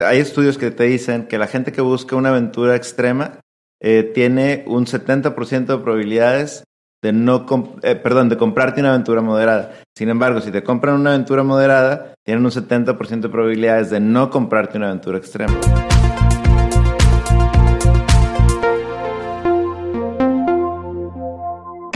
hay estudios que te dicen que la gente que busca una aventura extrema eh, tiene un 70% de probabilidades de no, eh, perdón, de comprarte una aventura moderada. Sin embargo, si te compran una aventura moderada, tienen un 70% de probabilidades de no comprarte una aventura extrema.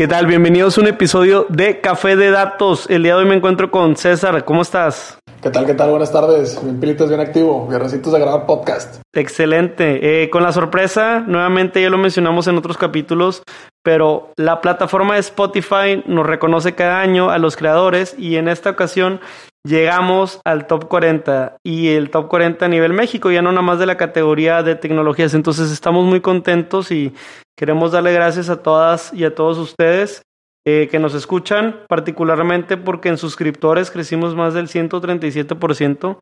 ¿Qué tal? Bienvenidos a un episodio de Café de Datos. El día de hoy me encuentro con César. ¿Cómo estás? ¿Qué tal? ¿Qué tal? Buenas tardes. Bien pilitos, bien activo. Guerrecitos de grabar podcast. Excelente. Eh, con la sorpresa, nuevamente ya lo mencionamos en otros capítulos, pero la plataforma de Spotify nos reconoce cada año a los creadores y en esta ocasión llegamos al top 40 y el top 40 a nivel México, ya no nada más de la categoría de tecnologías. Entonces estamos muy contentos y queremos darle gracias a todas y a todos ustedes eh, que nos escuchan, particularmente porque en suscriptores crecimos más del 137%.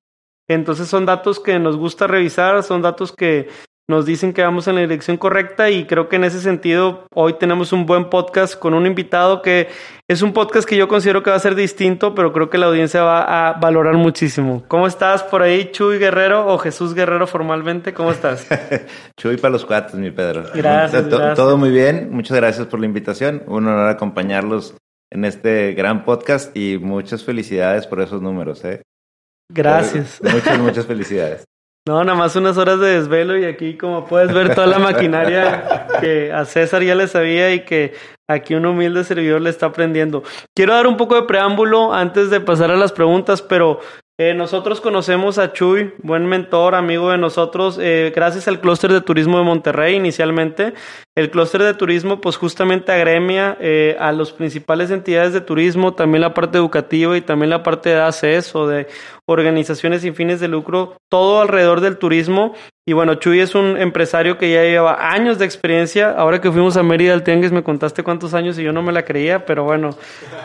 Entonces son datos que nos gusta revisar, son datos que nos dicen que vamos en la dirección correcta y creo que en ese sentido hoy tenemos un buen podcast con un invitado que es un podcast que yo considero que va a ser distinto, pero creo que la audiencia va a valorar muchísimo. ¿Cómo estás por ahí, Chuy Guerrero o Jesús Guerrero formalmente? ¿Cómo estás? Chuy para los cuates, mi Pedro. Gracias, gracias. Todo muy bien, muchas gracias por la invitación. Un honor acompañarlos en este gran podcast y muchas felicidades por esos números. ¿eh? Gracias. Muchas, muchas felicidades. No, nada más unas horas de desvelo y aquí como puedes ver toda la maquinaria que a César ya le sabía y que aquí un humilde servidor le está aprendiendo. Quiero dar un poco de preámbulo antes de pasar a las preguntas, pero eh, nosotros conocemos a Chuy, buen mentor, amigo de nosotros, eh, gracias al clúster de turismo de Monterrey inicialmente. El clúster de turismo pues justamente agremia eh, a las principales entidades de turismo, también la parte educativa y también la parte de ACES o de organizaciones sin fines de lucro, todo alrededor del turismo. Y bueno, Chuy es un empresario que ya lleva años de experiencia. Ahora que fuimos a Mérida al Tianguis me contaste cuántos años y yo no me la creía, pero bueno,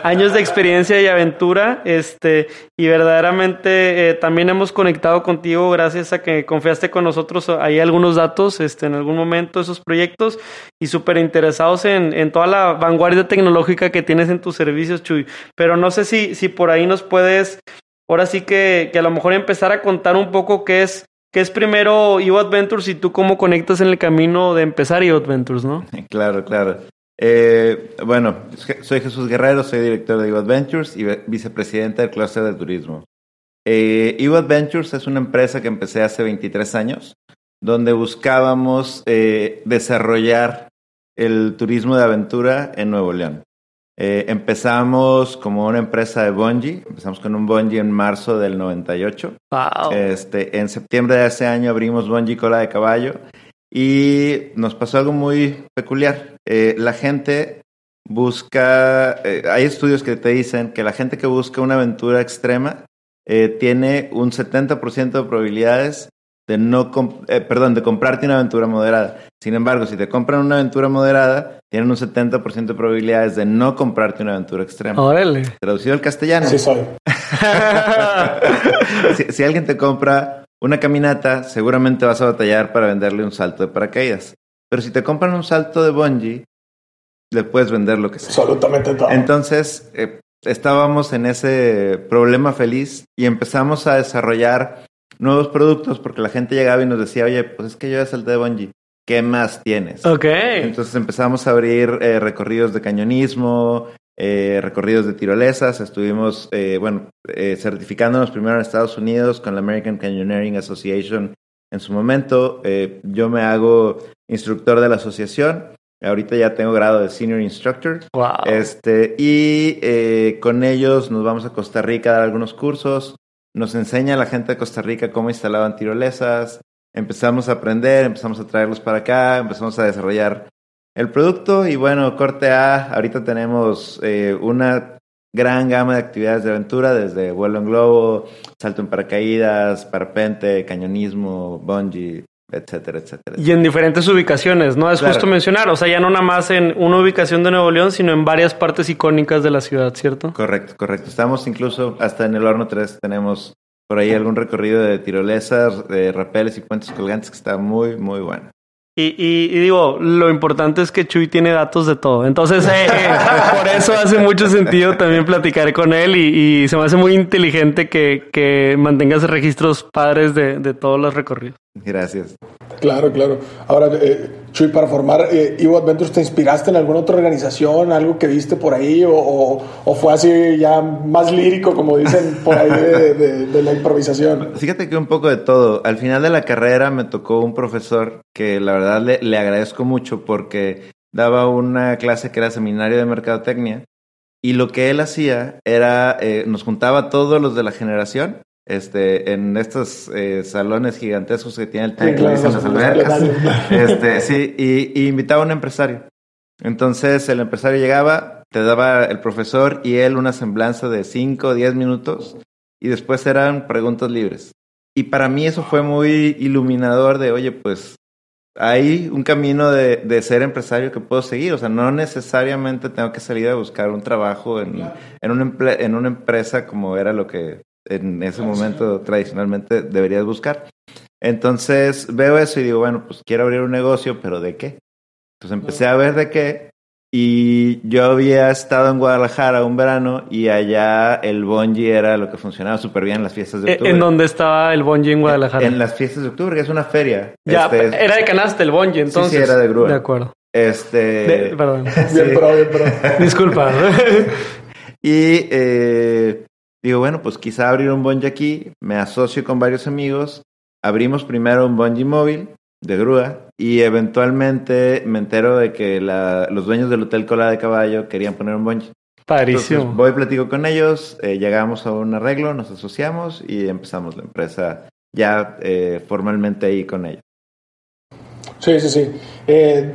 años de experiencia y aventura. Este, y verdaderamente eh, también hemos conectado contigo gracias a que confiaste con nosotros ahí algunos datos este, en algún momento esos proyectos y súper interesados en, en toda la vanguardia tecnológica que tienes en tus servicios, Chuy. Pero no sé si, si por ahí nos puedes ahora sí que, que, a lo mejor empezar a contar un poco qué es, qué es primero Evo Adventures y tú cómo conectas en el camino de empezar Evo Adventures, ¿no? Claro, claro. Eh, bueno, soy Jesús Guerrero, soy director de Evo Adventures y vicepresidente del clúster de turismo. Eh, Adventures es una empresa que empecé hace 23 años, donde buscábamos eh, desarrollar el turismo de aventura en Nuevo León. Eh, empezamos como una empresa de bungee, empezamos con un bungee en marzo del 98. Wow. Este, en septiembre de ese año abrimos bungee cola de caballo y nos pasó algo muy peculiar. Eh, la gente busca, eh, hay estudios que te dicen que la gente que busca una aventura extrema eh, tiene un 70% de probabilidades de no, eh, perdón, de comprarte una aventura moderada. Sin embargo, si te compran una aventura moderada, tienen un 70% de probabilidades de no comprarte una aventura extrema. Órale. Traducido al castellano. Sí, soy. si, si, alguien te compra una caminata, seguramente vas a batallar para venderle un salto de paracaídas. Pero si te compran un salto de bungee, le puedes vender lo que sea. Absolutamente todo. Entonces, eh, estábamos en ese problema feliz y empezamos a desarrollar nuevos productos porque la gente llegaba y nos decía, oye, pues es que yo ya salté de bungee. ¿Qué más tienes? Ok. Entonces empezamos a abrir eh, recorridos de cañonismo, eh, recorridos de tirolesas. Estuvimos, eh, bueno, eh, certificándonos primero en Estados Unidos con la American Canyoneering Association en su momento. Eh, yo me hago instructor de la asociación. Ahorita ya tengo grado de senior instructor. Wow. Este, y eh, con ellos nos vamos a Costa Rica a dar algunos cursos. Nos enseña la gente de Costa Rica cómo instalaban tirolesas. Empezamos a aprender, empezamos a traerlos para acá, empezamos a desarrollar el producto y bueno, corte A, ahorita tenemos eh, una gran gama de actividades de aventura, desde vuelo en globo, salto en paracaídas, parapente, cañonismo, bungee, etcétera, etcétera. Y en diferentes ubicaciones, ¿no? Es Claro. justo mencionar, o sea, ya no nada más en una ubicación de Nuevo León, sino en varias partes icónicas de la ciudad, ¿cierto? Correcto, correcto. Estamos incluso hasta en el horno 3 tenemos por ahí algún recorrido de tirolesas, de rapeles y puentes colgantes que está muy, muy bueno. Y, y, digo, lo importante es que Chuy tiene datos de todo. Entonces, eh, eh, por eso hace mucho sentido también platicar con él y, y se me hace muy inteligente que, que mantengas registros padres de, de todos los recorridos. Gracias. Claro, claro. Ahora, eh, Chuy, para formar eh, Evo Adventures, ¿te inspiraste en alguna otra organización, algo que viste por ahí, o, o, fue así ya más lírico, como dicen por ahí, de, de, la improvisación? Fíjate que un poco de todo. Al final de la carrera me tocó un profesor que la verdad le, le agradezco mucho porque daba una clase que era seminario de mercadotecnia y lo que él hacía era, eh, nos juntaba todos los de la generación este, en estos eh, salones gigantescos que tiene el TEC, las albercas. Este, sí, y, invitaba a un empresario. Entonces el empresario llegaba, te daba el profesor y él una semblanza de 5 o 10 minutos y después eran preguntas libres. Y para mí eso fue muy iluminador de, oye, pues hay un camino de, de, ser empresario que puedo seguir. O sea, no necesariamente tengo que salir a buscar un trabajo en, en, una, en una empresa como era lo que en ese momento tradicionalmente deberías buscar. Entonces veo eso y digo, bueno, pues quiero abrir un negocio, pero ¿de qué? Entonces empecé a ver de qué y yo había estado en Guadalajara un verano y allá el bonji era lo que funcionaba súper bien en las fiestas de octubre. ¿En dónde estaba el bonji en Guadalajara? En las fiestas de octubre, que es una feria. Ya, este, era de canasta el bonji, entonces. Sí, sí, era de grúa. De acuerdo. Este... perdón. Bien, pro, bien, pro. Disculpa. y eh, Digo, bueno, pues quizá abrir un bungee aquí, me asocio con varios amigos, abrimos primero un bungee móvil de grúa y eventualmente me entero de que la, los dueños del Hotel Cola de Caballo querían poner un bungee. Parísimo. Entonces, voy, platico con ellos, eh, llegamos a un arreglo, nos asociamos y empezamos la empresa ya eh, formalmente ahí con ellos. Sí, sí, sí. Eh,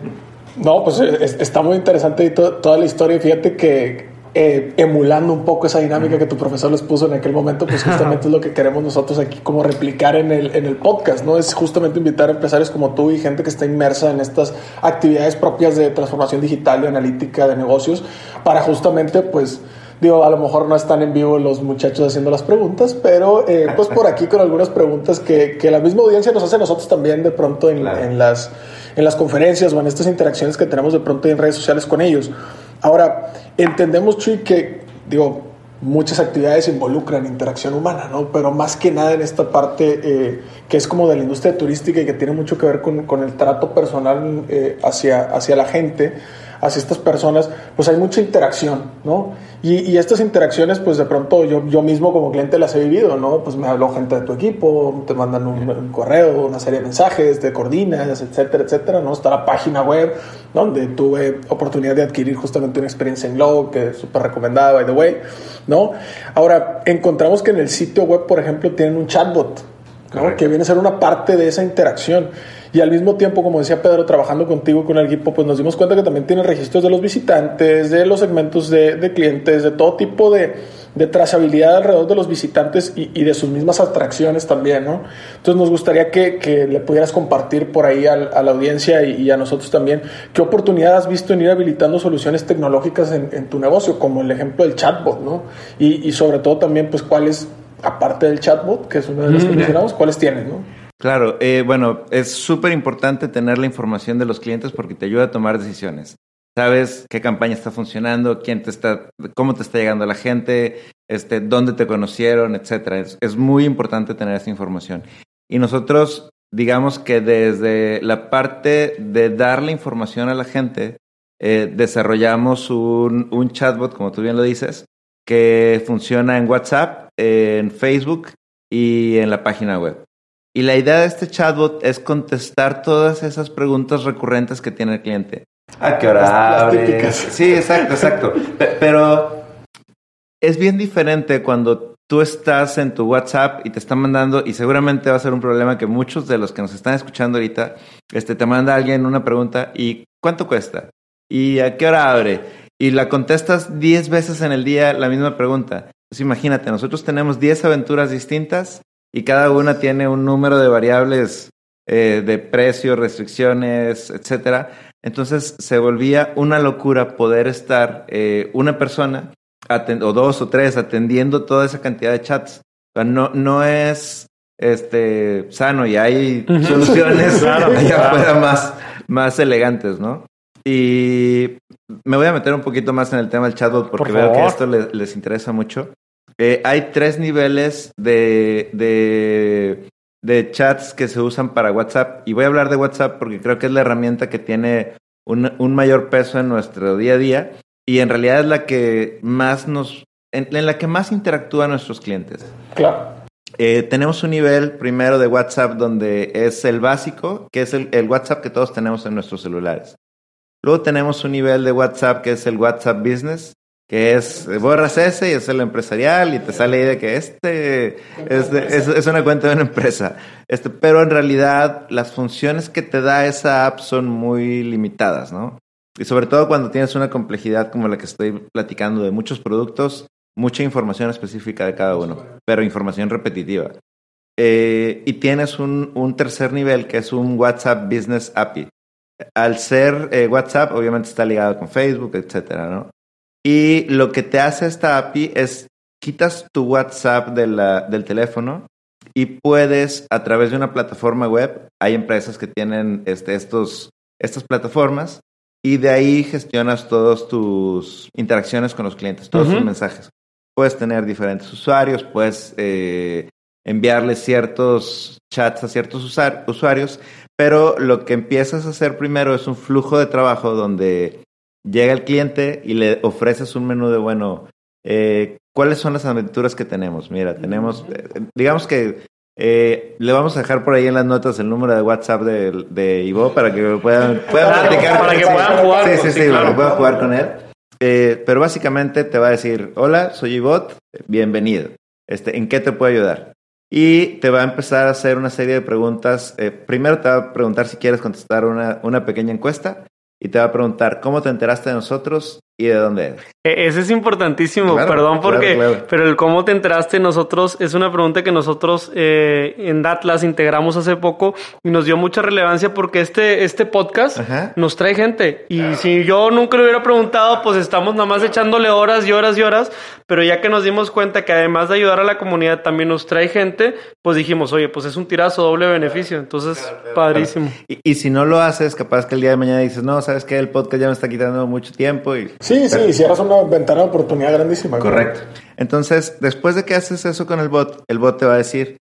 no, pues está muy interesante toda la historia. Fíjate que eh, emulando un poco esa dinámica que tu profesor les puso en aquel momento, pues justamente es lo que queremos nosotros aquí como replicar en el, en el podcast, ¿no? Es justamente invitar a empresarios como tú y gente que está inmersa en estas actividades propias de transformación digital y analítica de negocios para justamente, pues, digo, a lo mejor no están en vivo los muchachos haciendo las preguntas, pero eh, pues por aquí con algunas preguntas que, que, la misma audiencia nos hace a nosotros también de pronto en, en, las, en las conferencias o en estas interacciones que tenemos de pronto en redes sociales con ellos. Ahora, entendemos, Chuy, que, digo, muchas actividades involucran interacción humana, ¿no? Pero más que nada en esta parte eh, que es como de la industria turística y que tiene mucho que ver con, con el trato personal eh, hacia, hacia la gente hacia estas personas, pues hay mucha interacción, ¿no? Y, y, estas interacciones, pues de pronto yo, yo mismo como cliente las he vivido, ¿no? Pues me habló gente de tu equipo, te mandan un, un correo, una serie de mensajes, te coordinas, etcétera, etcétera, ¿no? Está la página web, donde tuve oportunidad de adquirir justamente una experiencia en Log, que es súper recomendada, by the way, ¿no? Ahora, encontramos que en el sitio web, por ejemplo, tienen un chatbot, ¿no? Que viene a ser una parte de esa interacción. Y al mismo tiempo, como decía Pedro, trabajando contigo con el equipo, pues nos dimos cuenta que también tiene registros de los visitantes, de los segmentos de, de clientes, de todo tipo de, de, trazabilidad alrededor de los visitantes y, y, de sus mismas atracciones también, ¿no? Entonces nos gustaría que, que le pudieras compartir por ahí a, a la audiencia y, y, a nosotros también qué oportunidad has visto en ir habilitando soluciones tecnológicas en, en tu negocio, como el ejemplo del chatbot, ¿no? Y, y sobre todo también, pues, cuáles, aparte del chatbot, que es una de las que mencionamos, cuáles tienes, ¿no? Claro, eh, bueno, es súper importante tener la información de los clientes porque te ayuda a tomar decisiones. Sabes qué campaña está funcionando, quién te está, cómo te está llegando la gente, este, dónde te conocieron, etcétera. Es, muy importante tener esa información. Y nosotros, digamos que desde la parte de dar la información a la gente, eh, desarrollamos un, un chatbot, como tú bien lo dices, que funciona en WhatsApp, en Facebook y en la página web. Y la idea de este chatbot es contestar todas esas preguntas recurrentes que tiene el cliente. ¿A qué hora abre? Sí, exacto, exacto. Pero es bien diferente cuando tú estás en tu WhatsApp y te están mandando, y seguramente va a ser un problema que muchos de los que nos están escuchando ahorita, este, te manda alguien una pregunta y ¿cuánto cuesta? ¿Y a qué hora abre? Y la contestas 10 veces en el día la misma pregunta. Pues imagínate, nosotros tenemos 10 aventuras distintas y cada una tiene un número de variables eh, de precios, restricciones, etcétera. Entonces se volvía una locura poder estar eh, una persona o dos o tres atendiendo toda esa cantidad de chats. O sea, no, no es este sano y hay soluciones claro, allá claro. afuera más, más elegantes, ¿no? Y me voy a meter un poquito más en el tema del chatbot porque Por veo que esto les, les interesa mucho. Eh, hay tres niveles de, de, de chats que se usan para WhatsApp y voy a hablar de WhatsApp porque creo que es la herramienta que tiene un, un mayor peso en nuestro día a día y en realidad es la que más nos, en, en la que más interactúan nuestros clientes. Claro. Eh, tenemos un nivel primero de WhatsApp donde es el básico, que es el, el WhatsApp que todos tenemos en nuestros celulares. Luego tenemos un nivel de WhatsApp que es el WhatsApp Business, que es, borras ese y el empresarial y te sale ahí de que este es- es una cuenta de una empresa. Este, pero en realidad las funciones que te da esa app son muy limitadas, ¿no? Y sobre todo cuando tienes una complejidad como la que estoy platicando de muchos productos, mucha información específica de cada uno, pero información repetitiva. Eh, y tienes un, un tercer nivel que es un WhatsApp Business API. Al ser eh, WhatsApp, obviamente está ligado con Facebook, etcétera, ¿no? Y lo que te hace esta API es quitas tu WhatsApp de la- del teléfono y puedes a través de una plataforma web, hay empresas que tienen este, estos, estas plataformas y de ahí gestionas todas tus interacciones con los clientes, todos tus Ujú. mensajes. Puedes tener diferentes usuarios, puedes eh, enviarles ciertos chats a ciertos usar- usuarios, pero lo que empiezas a hacer primero es un flujo de trabajo donde llega el cliente y le ofreces un menú de, bueno, eh, ¿cuáles son las aventuras que tenemos? Mira, tenemos, eh, digamos que eh, le vamos a dejar por ahí en las notas el número de WhatsApp de, de Ivo para que puedan, puedan Claro, platicar. para que puedan jugar, Sí, sí, sí, para que puedan jugar con él. Eh, pero básicamente te va a decir, hola, soy Ivot, bienvenido. Este, ¿En qué te puedo ayudar? Y te va a empezar a hacer una serie de preguntas. Eh, primero te va a preguntar si quieres contestar una, una pequeña encuesta y te va a preguntar cómo te enteraste de nosotros y de dónde eres. E- Ese es importantísimo, Claro, perdón porque, claro, claro. pero el cómo te enteraste nosotros es una pregunta que nosotros eh, en Datlas integramos hace poco y nos dio mucha relevancia porque este, este podcast Ajá. nos trae gente y si yo nunca le hubiera preguntado, pues estamos nada más echándole horas y horas y horas, pero ya que nos dimos cuenta que además de ayudar a la comunidad también nos trae gente, pues dijimos, oye, pues es un tirazo doble beneficio, entonces padrísimo. Y, y si no lo haces, capaz que el día de mañana dices, no, sabes que el podcast ya me está quitando mucho tiempo y Sí, sí, hicieras una ventana de oportunidad grandísima. güey. Correcto. Entonces, después de que haces eso con el bot, el bot te va a decir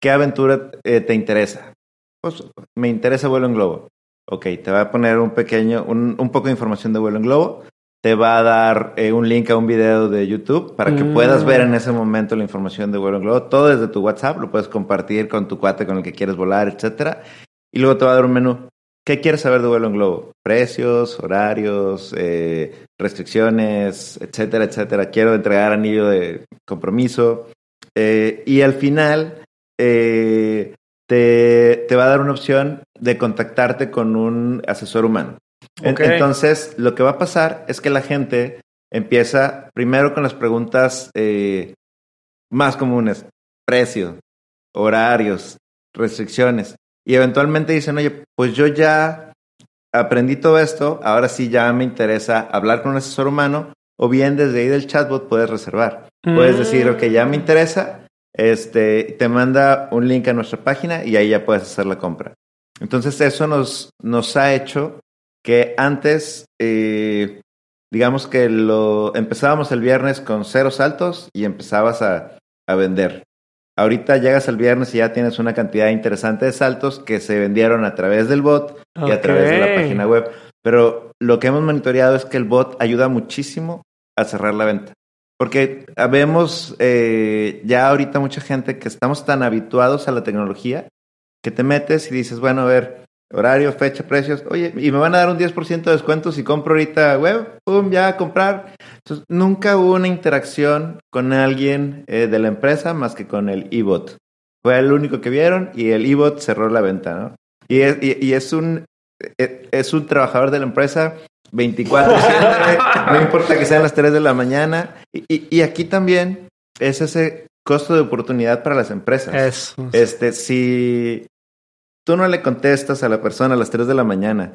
qué aventura eh, te interesa. Pues me interesa vuelo en globo. Ok, te va a poner un pequeño, un, un poco de información de vuelo en globo. Te va a dar eh, un link a un video de YouTube para que Mm. puedas ver en ese momento la información de vuelo en globo. Todo desde tu WhatsApp, lo puedes compartir con tu cuate con el que quieres volar, etcétera. Y luego te va a dar un menú. ¿Qué quieres saber de vuelo en globo? Precios, horarios, eh, restricciones, etcétera, etcétera. Quiero entregar anillo de compromiso. Eh, y al final eh, te, te va a dar una opción de contactarte con un asesor humano. Entonces, lo que va a pasar es que la gente empieza primero con las preguntas más comunes. Precio, horarios, restricciones. Y eventualmente dicen, oye, pues yo ya aprendí todo esto, ahora sí ya me interesa hablar con un asesor humano, o bien desde ahí del chatbot puedes reservar. Puedes decir, ok, ya me interesa, este, te manda un link a nuestra página y ahí ya puedes hacer la compra. Entonces eso nos, nos ha hecho que antes, eh, digamos que lo empezábamos el viernes con cero saltos y empezabas a, a vender. Ahorita llegas el viernes y ya tienes una cantidad interesante de saltos que se vendieron a través del bot y a través de la página web. Pero lo que hemos monitoreado es que el bot ayuda muchísimo a cerrar la venta. Porque vemos eh, ya ahorita mucha gente que estamos tan habituados a la tecnología que te metes y dices, bueno, a ver, horario, fecha, precios, oye, y me van a dar un 10% de descuento si compro ahorita web, pum, ya a comprar. Entonces, nunca hubo una interacción con alguien eh, de la empresa más que con el e-bot. Fue el único que vieron y el e-bot cerró la venta, ¿no? Y es, y- y es un eh, es un trabajador de la empresa 24/7, no importa que sean las 3 de la mañana. Y, y- y aquí también es ese costo de oportunidad para las empresas. Eso. Este, si tú no le contestas a la persona a las 3 de la mañana,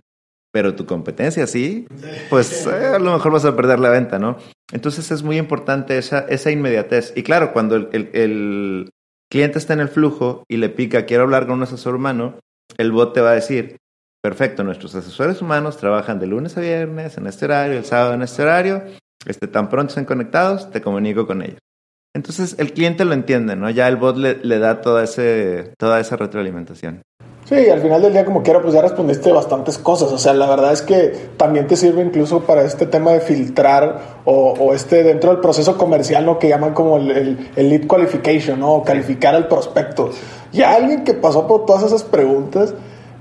pero tu competencia sí, pues eh, a lo mejor vas a perder la venta, ¿no? Entonces es muy importante esa, esa inmediatez. Y claro, cuando el, el- el cliente está en el flujo y le pica, quiero hablar con un asesor humano, el bot te va a decir, perfecto, nuestros asesores humanos trabajan de lunes a viernes en este horario, el sábado en este horario, este, tan pronto estén conectados, te comunico con ellos. Entonces el cliente lo entiende, ¿no? Ya el bot le, le da toda, ese, toda esa retroalimentación. Sí, al final del día, como quiera, pues ya respondiste bastantes cosas. O sea, la verdad es que también te sirve incluso para este tema de filtrar o, o este dentro del proceso comercial, ¿no? Que llaman como el, el, el lead qualification, ¿no? O calificar al prospecto. Ya alguien que pasó por todas esas preguntas,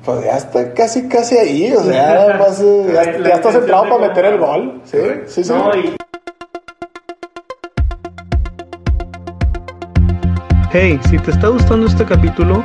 pues ya está casi, casi ahí. O sea, ya, más, eh, ya, ya estás entrado para meter el gol. Sí, sí, sí. No, y- Hey, si te está gustando este capítulo,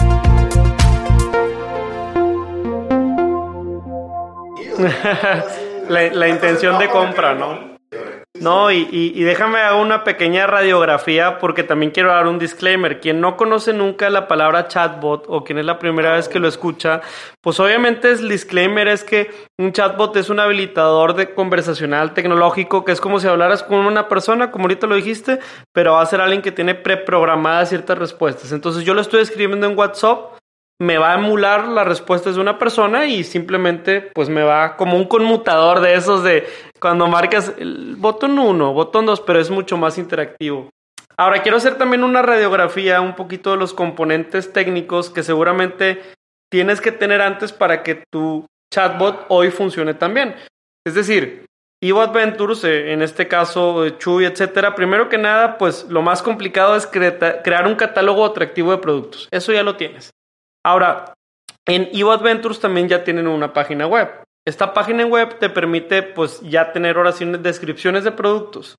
la, intención de compra, ¿no? No, y, déjame hacer una pequeña radiografía porque también quiero dar un disclaimer. Quien no conoce nunca la palabra chatbot o quien es la primera vez que lo escucha, pues obviamente el disclaimer es que un chatbot es un habilitador de conversacional tecnológico que es como si hablaras con una persona, como ahorita lo dijiste, pero va a ser alguien que tiene preprogramadas ciertas respuestas. Entonces yo lo estoy escribiendo en WhatsApp me va a emular las respuestas de una persona y simplemente pues me va como un conmutador de esos de cuando marcas el botón 1, botón 2, pero es mucho más interactivo. Ahora quiero hacer también una radiografía un poquito de los componentes técnicos que seguramente tienes que tener antes para que tu chatbot hoy funcione también. Es decir, Evo Adventures, eh, en este caso eh, Chuy, etcétera, primero que nada, pues lo más complicado es cre crear un catálogo atractivo de productos. Eso ya lo tienes. Ahora, en Evo Adventures también ya tienen una página web. Esta página web te permite, pues, ya tener oraciones, descripciones de productos.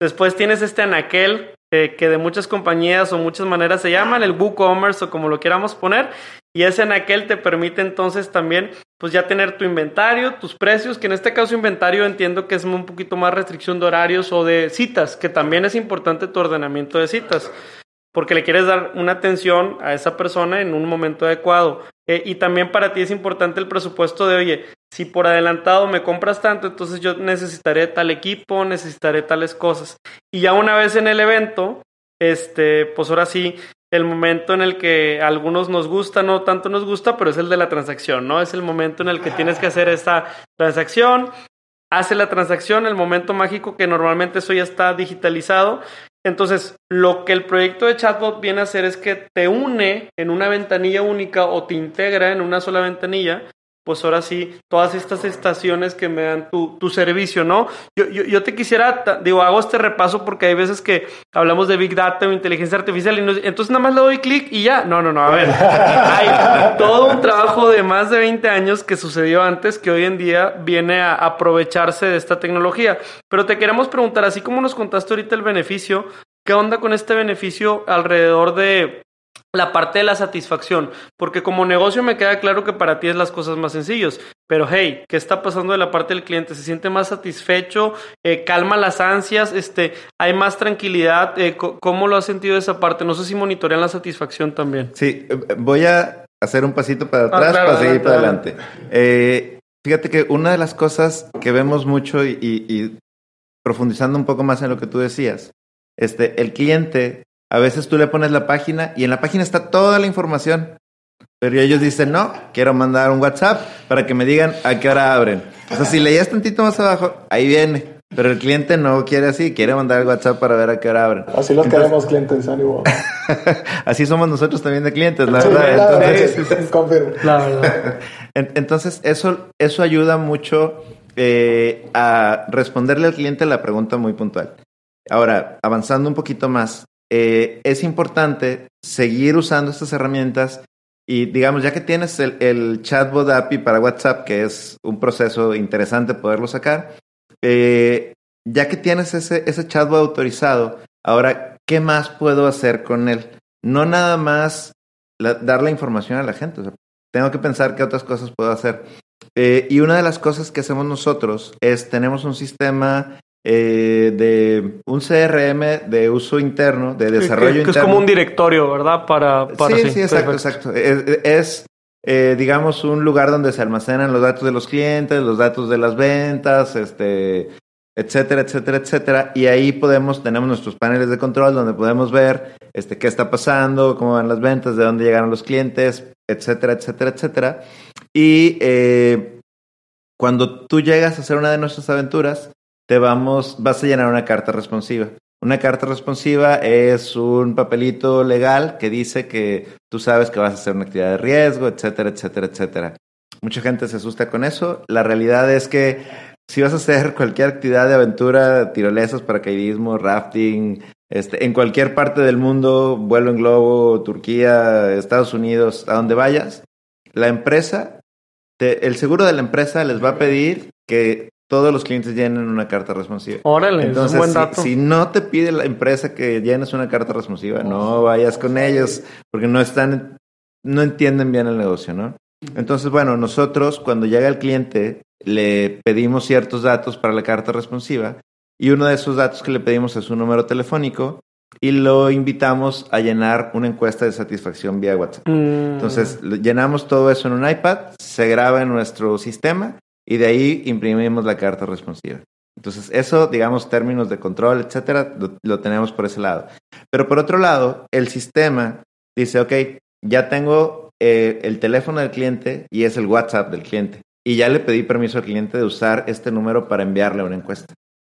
Después tienes este anaquel, eh, que de muchas compañías o muchas maneras se llaman, el WooCommerce o como lo queramos poner. Y ese anaquel te permite entonces también, pues, ya tener tu inventario, tus precios, que en este caso inventario entiendo que es un poquito más restricción de horarios o de citas, que también es importante tu ordenamiento de citas porque le quieres dar una atención a esa persona en un momento adecuado. Eh, y también para ti es importante el presupuesto de, oye, si por adelantado me compras tanto, entonces yo necesitaré tal equipo, necesitaré tales cosas. Y ya una vez en el evento, este, pues ahora sí, el momento en el que a algunos nos gusta, no tanto nos gusta, pero es el de la transacción, ¿no? Es el momento en el que tienes que hacer esta transacción, hace la transacción, el momento mágico que normalmente eso ya está digitalizado entonces, lo que el proyecto de chatbot viene a hacer es que te une en una ventanilla única o te integra en una sola ventanilla. Pues ahora sí, todas estas estaciones que me dan tu, tu servicio, ¿no? Yo, yo, yo, te quisiera, digo, hago este repaso porque hay veces que hablamos de Big Data o inteligencia artificial y entonces nada más le doy clic y ya. No, no, no, a ver. hay todo un trabajo de más de 20 años que sucedió antes que hoy en día viene a aprovecharse de esta tecnología. Pero te queremos preguntar, así como nos contaste ahorita el beneficio, ¿qué onda con este beneficio alrededor de la parte de la satisfacción, porque como negocio me queda claro que para ti es las cosas más sencillas, pero hey, ¿qué está pasando de la parte del cliente? ¿Se siente más satisfecho? Eh, ¿Calma las ansias? Este, ¿Hay más tranquilidad? Eh, ¿Cómo lo has sentido esa parte? No sé si monitorean la satisfacción también. Sí, voy a hacer un pasito para atrás ah, claro, para seguir para adelante. Eh, fíjate que una de las cosas que vemos mucho y, y, y profundizando un poco más en lo que tú decías, este, el cliente a veces tú le pones la página y en la página está toda la información. Pero ellos dicen, no, quiero mandar un WhatsApp para que me digan a qué hora abren. O sea, si leías tantito más abajo, ahí viene. Pero el cliente no quiere así, quiere mandar el WhatsApp para ver a qué hora abren. Así los Entonces, queremos clientes, ánimo. así somos nosotros también de clientes, la sí, verdad. La, Entonces, sí, sí, sí, confirmo. La verdad. Entonces, eso, eso ayuda mucho eh, a responderle al cliente la pregunta muy puntual. Ahora, avanzando un poquito más, eh, es importante seguir usando estas herramientas y digamos, ya que tienes el, el, chatbot API para WhatsApp, que es un proceso interesante poderlo sacar, eh, ya que tienes ese, ese chatbot autorizado, ahora, ¿qué más puedo hacer con él? No nada más la, dar la información a la gente. O sea, tengo que pensar qué otras cosas puedo hacer. Eh, y una de las cosas que hacemos nosotros es, tenemos un sistema eh, de un CRM de uso interno, de desarrollo que, interno. es como un directorio, ¿verdad? Para, para sí, sí, exacto, exacto. Es, eh, digamos, un lugar donde se almacenan los datos de los clientes, los datos de las ventas, este, etcétera, etcétera, etcétera. Y ahí podemos, tenemos nuestros paneles de control donde podemos ver este, qué está pasando, cómo van las ventas, de dónde llegaron los clientes, etcétera, etcétera, etcétera. Y eh, cuando tú llegas a hacer una de nuestras aventuras, te vamos, vas a llenar una carta responsiva. Una carta responsiva es un papelito legal que dice que tú sabes que vas a hacer una actividad de riesgo, etcétera, etcétera, etcétera. Mucha gente se asusta con eso. La realidad es que si vas a hacer cualquier actividad de aventura, tirolesas, paracaidismo, rafting, este, en cualquier parte del mundo, vuelo en globo, Turquía, Estados Unidos, a donde vayas, la empresa, el seguro de la empresa les va a pedir que todos los clientes llenen una carta responsiva. Órale, Entonces, es un buen dato. Si, si, no te pide la empresa que llenes una carta responsiva, no vayas con ellos porque no están, no entienden bien el negocio, ¿no? Entonces, bueno, nosotros cuando llega el cliente le pedimos ciertos datos para la carta responsiva y uno de esos datos que le pedimos es un número telefónico y lo invitamos a llenar una encuesta de satisfacción vía WhatsApp. Mm. Entonces, llenamos todo eso en un iPad, se graba en nuestro sistema y de ahí imprimimos la carta responsiva. Entonces, eso, digamos, términos de control, etcétera, lo, tenemos por ese lado. Pero por otro lado, el sistema dice, ok, ya tengo eh, el teléfono del cliente y es el WhatsApp del cliente. Y ya le pedí permiso al cliente de usar este número para enviarle una encuesta.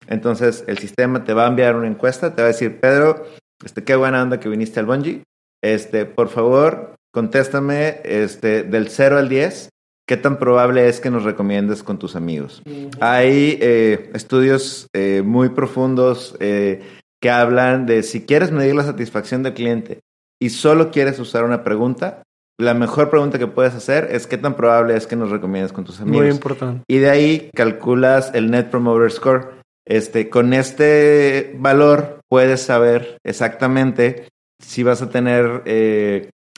Entonces, el sistema te va a enviar una encuesta, te va a decir, Pedro, este, qué buena onda que viniste al Bungie. Este, por favor, contéstame este, del 0 al 10 ¿Qué tan probable es que nos recomiendes con tus amigos? Uh -huh. Hay eh, estudios eh, muy profundos eh, que hablan de si quieres medir la satisfacción del cliente y solo quieres usar una pregunta, la mejor pregunta que puedes hacer es qué tan probable es que nos recomiendes con tus amigos. Muy importante. Y de ahí calculas el Net Promoter Score. Este, con este valor puedes saber exactamente si vas a tener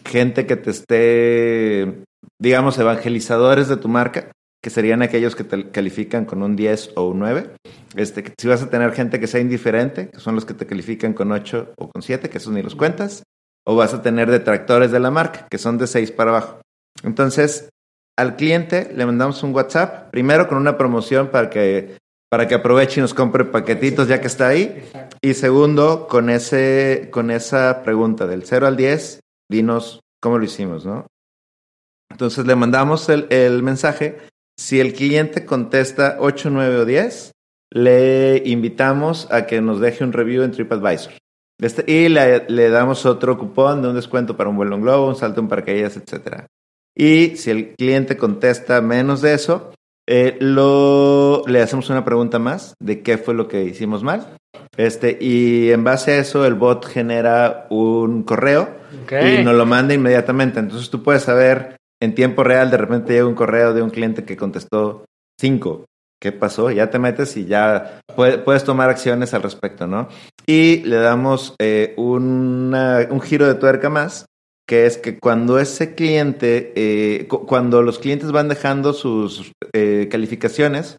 gente que te esté digamos, evangelizadores de tu marca, que serían aquellos que te califican con un 10 o un 9. Este, si vas a tener gente que sea indiferente, que son los que te califican con 8 o con 7, que esos ni los cuentas, o vas a tener detractores de la marca, que son de 6 para abajo. Entonces, al cliente le mandamos un WhatsApp, primero con una promoción para que, para que aproveche y nos compre paquetitos ya que está ahí, y segundo, con, ese, con esa pregunta del 0 al 10, dinos cómo lo hicimos, ¿no? Entonces le mandamos el, el, mensaje. Si el cliente contesta 8, 9 o 10, le invitamos a que nos deje un review en TripAdvisor. Este, y le, le, damos otro cupón de un descuento para un vuelo en globo, un salto en paracaídas, etc. Y si el cliente contesta menos de eso, eh, lo, le hacemos una pregunta más de qué fue lo que hicimos mal. Este, y en base a eso, el bot genera un correo okay. y nos lo manda inmediatamente. Entonces tú puedes saber en tiempo real, de repente llega un correo de un cliente que contestó 5. ¿Qué pasó? Ya te metes y ya puedes, tomar acciones al respecto, ¿no? Y le damos eh, un giro de tuerca más, que es que cuando ese cliente, eh, cuando los clientes van dejando sus eh, calificaciones,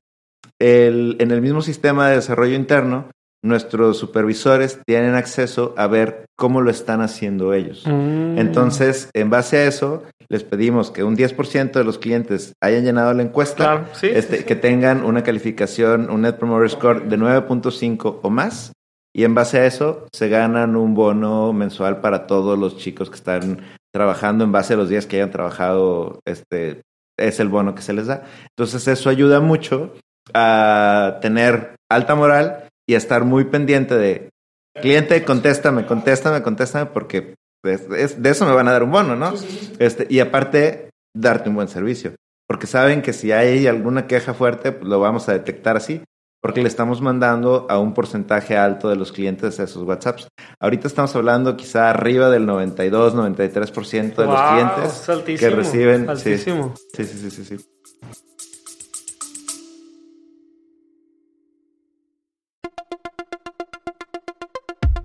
el, en el mismo sistema de desarrollo interno, nuestros supervisores tienen acceso a ver cómo lo están haciendo ellos. Mm. Entonces, en base a eso, les pedimos que un 10% de los clientes hayan llenado la encuesta, claro, sí, este, sí, sí. que tengan una calificación, un Net Promoter Score de 9.5 o más, y en base a eso se ganan un bono mensual para todos los chicos que están trabajando en base a los días que hayan trabajado, este, es el bono que se les da. Entonces, eso ayuda mucho a tener alta moral y estar muy pendiente de cliente, contéstame, contéstame, contéstame, porque es, es, de eso me van a dar un bono, ¿no? Sí, sí, sí. Este, y aparte, darte un buen servicio. Porque saben que si hay alguna queja fuerte, pues lo vamos a detectar así, porque le estamos mandando a un porcentaje alto de los clientes esos WhatsApps. Ahorita estamos hablando quizá arriba del 92, 93% de wow, los clientes altísimo, que reciben. Altísimo. Sí, sí, sí, sí, sí.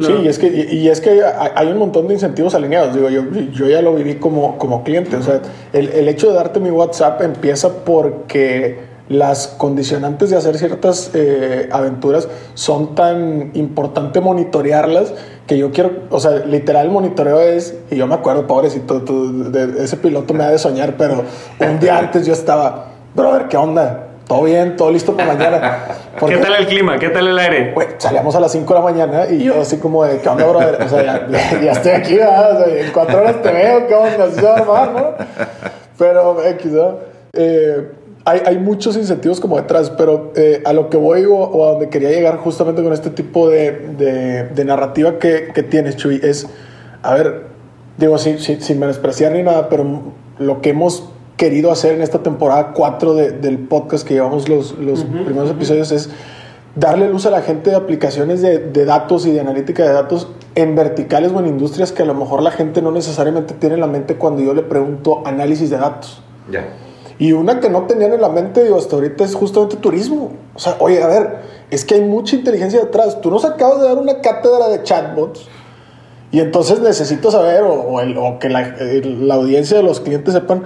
Sí, y es que, y, es que hay un montón de incentivos alineados. Digo, yo, yo ya lo viví como, como cliente. O sea, el, el hecho de darte mi WhatsApp empieza porque las condicionantes de hacer ciertas eh, aventuras son tan importante monitorearlas que yo quiero, o sea, literal el monitoreo es, y yo me acuerdo, pobrecito, de, ese piloto me ha de soñar, pero un día antes yo estaba, brother, ¿qué onda? Todo bien, todo listo para mañana. ¿Qué tal el clima? ¿Qué tal el aire? salíamos a las 5 de la mañana y yo así como de, ¿qué onda, brother? O sea, ya, estoy aquí, ¿verdad? O sea, en cuatro horas te veo, ¿qué onda? Así se va ¿no? Pero, X, ¿no? Eh, hay, hay, muchos incentivos como detrás, pero eh, a lo que voy o, a donde quería llegar justamente con este tipo de, de, de narrativa que, que, tienes, Chuy, es, a ver, digo, sin, sin, sin menospreciar ni nada, pero lo que hemos querido hacer en esta temporada 4 del podcast que llevamos los, los primeros episodios es darle luz a la gente de aplicaciones de, de, datos y de analítica de datos en verticales o en industrias que a lo mejor la gente no necesariamente tiene en la mente cuando yo le pregunto análisis de datos. Ya. Y una que no tenían en la mente, digo, hasta ahorita es justamente turismo. O sea, oye, a ver, es que hay mucha inteligencia detrás. Tú nos acabas de dar una cátedra de chatbots y entonces necesito saber, o, o, que la, la audiencia de los clientes sepan,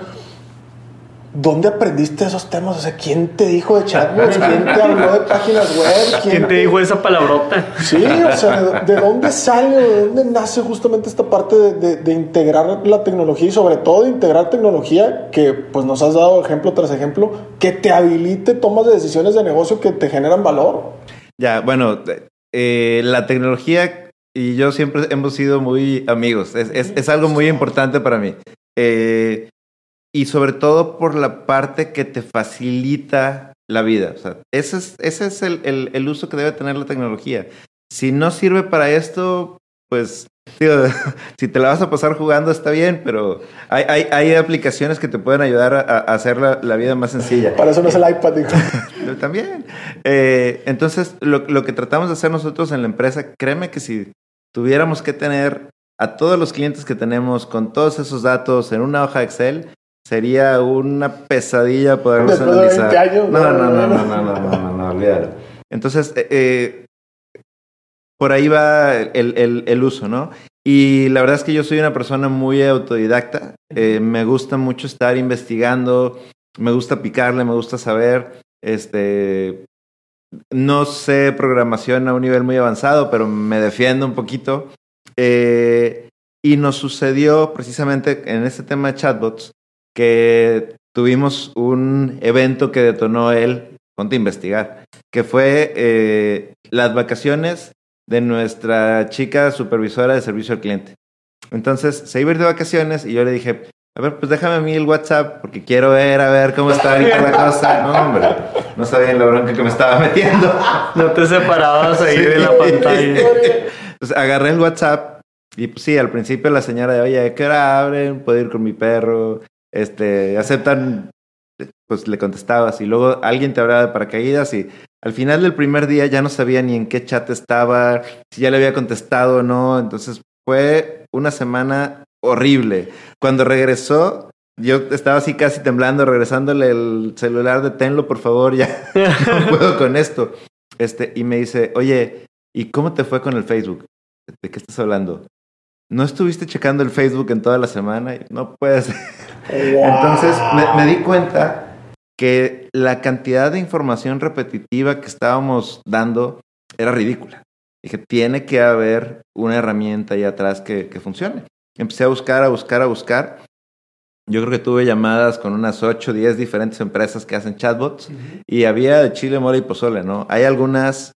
¿Dónde aprendiste esos temas? O sea, ¿quién te dijo de chatbots? ¿Quién te habló de páginas web? ¿Quién, te dijo esa palabrota? Sí, o sea, ¿de, dónde sale, de dónde nace justamente esta parte de, integrar la tecnología y sobre todo de integrar tecnología que pues nos has dado ejemplo tras ejemplo, que te habilite tomas de decisiones de negocio que te generan valor? Ya, bueno, eh, la tecnología y yo siempre hemos sido muy amigos. Es, es, es algo muy importante para mí. Eh, y sobre todo por la parte que te facilita la vida. O sea, ese es, ese es el, el, el uso que debe tener la tecnología. Si no sirve para esto, pues Tío, si te la vas a pasar jugando está bien, pero hay, hay, hay aplicaciones que te pueden ayudar a, a hacer la, la, vida más sencilla. Para eso no es el iPad, digo. También. Eh, entonces, lo, lo, que tratamos de hacer nosotros en la empresa, créeme que si tuviéramos que tener a todos los clientes que tenemos con todos esos datos en una hoja Excel, sería una pesadilla poderlos analizar. De años, no, no, no, no, no, no, no, no, no, olvídalo. Entonces, eh, eh, por ahí va el, el, el, uso, ¿no? Y la verdad es que yo soy una persona muy autodidacta. Eh, me gusta mucho estar investigando, me gusta picarle, me gusta saber. Este, no sé programación a un nivel muy avanzado, pero me defiendo un poquito. Eh, y nos sucedió precisamente en este tema de chatbots que tuvimos un evento que detonó él, ponte a investigar, que fue eh, las vacaciones de nuestra chica supervisora de servicio al cliente. Entonces se iba a ir de vacaciones y yo le dije, a ver, pues déjame a mí el WhatsApp porque quiero ver, a ver cómo está ahorita la cosa. No, hombre, no sabía la bronca que me estaba metiendo. No te separabas ahí sí. de la pantalla. Entonces agarré el WhatsApp y pues sí, al principio la señora de, oye, ¿qué hora abren? ¿Puedo ir con mi perro? Este, aceptan, pues le contestabas y luego alguien te hablaba de paracaídas y al final del primer día ya no sabía ni en qué chat estaba, si ya le había contestado o no, entonces fue una semana horrible. Cuando regresó, yo estaba así casi temblando, regresándole el celular de tenlo, por favor, ya no puedo con esto. Este, y me dice, oye, ¿y cómo te fue con el Facebook? ¿De qué estás hablando? ¿No estuviste checando el Facebook en toda la semana? No puedes. Entonces me, me, di cuenta que la cantidad de información repetitiva que estábamos dando era ridícula. Dije, tiene que haber una herramienta ahí atrás que, que funcione. Empecé a buscar, a buscar, a buscar. Yo creo que tuve llamadas con unas 8, 10 diferentes empresas que hacen chatbots y había de chile, mole y pozole, ¿no? Hay algunas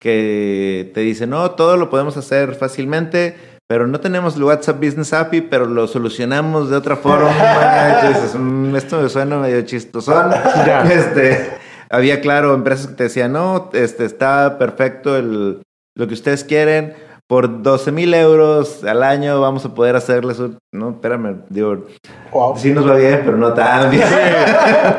que te dicen, no, todo lo podemos hacer fácilmente, pero no tenemos el WhatsApp Business API, pero lo solucionamos de otra forma. Entonces, mm, esto me suena medio chistoso. este, había, claro, empresas que te decían, no, este, está perfecto el, lo que ustedes quieren, por 12 mil euros al año vamos a poder hacerles un... No, espérame, digo, sí nos va bien, pero no tan bien.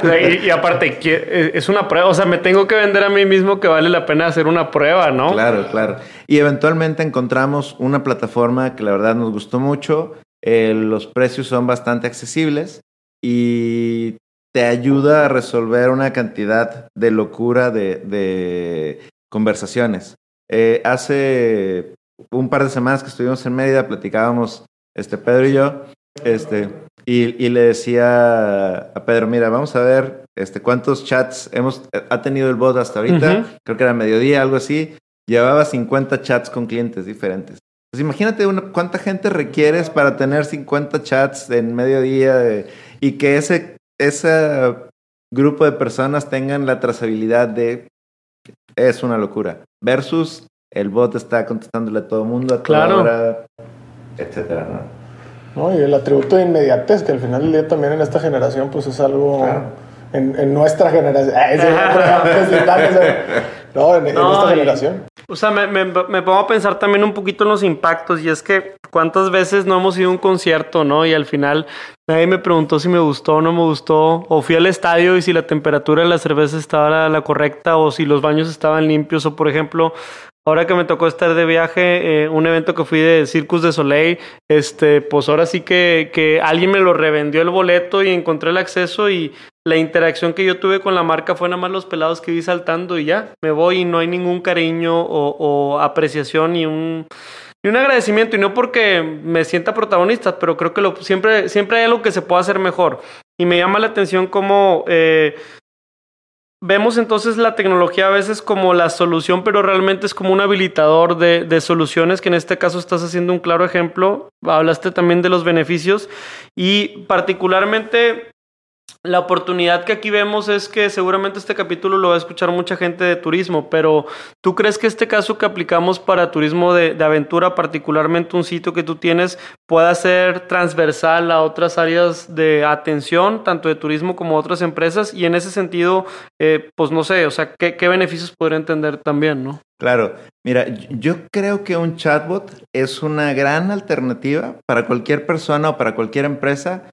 y, y, aparte, eh, es una prueba, o sea, me tengo que vender a mí mismo que vale la pena hacer una prueba, ¿no? Claro, claro. Y eventualmente encontramos una plataforma que la verdad nos gustó mucho, eh, los precios son bastante accesibles y te ayuda a resolver una cantidad de locura de, de conversaciones. Eh, hace un par de semanas que estuvimos en Mérida, platicábamos este, Pedro y yo, este, y, y, le decía a Pedro, mira, vamos a ver este, cuántos chats hemos, ha tenido el bot hasta ahorita, uh -huh. creo que era mediodía, algo así, llevaba 50 chats con clientes diferentes. Pues imagínate una, cuánta gente requieres para tener 50 chats en mediodía de, y que ese, ese grupo de personas tengan la trazabilidad de... Es una locura. Versus el bot está contestándole a todo el mundo, a toda claro. hora, etcétera, ¿no? ¿no? Y el atributo de inmediatez, que al final del día también en esta generación, pues es algo. Claro. En, en, nuestra generación. no, en, esta generación. O sea, me, me, me, pongo a pensar también un poquito en los impactos y es que cuántas veces no hemos ido a un concierto, ¿no? Y al final nadie me preguntó si me gustó o no me gustó, o fui al estadio y si la temperatura de la cerveza estaba la, la correcta o si los baños estaban limpios o por ejemplo, Ahora que me tocó estar de viaje, eh, un evento que fui de Circus de Soleil, este, pues ahora sí que, que alguien me lo revendió el boleto y encontré el acceso y la interacción que yo tuve con la marca fue nada más los pelados que vi saltando y ya, me voy y no hay ningún cariño o, apreciación ni un, un agradecimiento. Y no porque me sienta protagonista, pero creo que siempre, siempre hay algo que se puede hacer mejor. Y me llama la atención cómo... Eh, Vemos entonces la tecnología a veces como la solución, pero realmente es como un habilitador de, de, soluciones, que en este caso estás haciendo un claro ejemplo. Hablaste también de los beneficios y particularmente la oportunidad que aquí vemos es que seguramente este capítulo lo va a escuchar mucha gente de turismo, pero ¿tú crees que este caso que aplicamos para turismo de, aventura, particularmente un sitio que tú tienes, pueda ser transversal a otras áreas de atención, tanto de turismo como otras empresas? Y en ese sentido, eh, pues no sé, o sea, ¿qué, qué beneficios podría entender también, no? Claro, mira, yo creo que un chatbot es una gran alternativa para cualquier persona o para cualquier empresa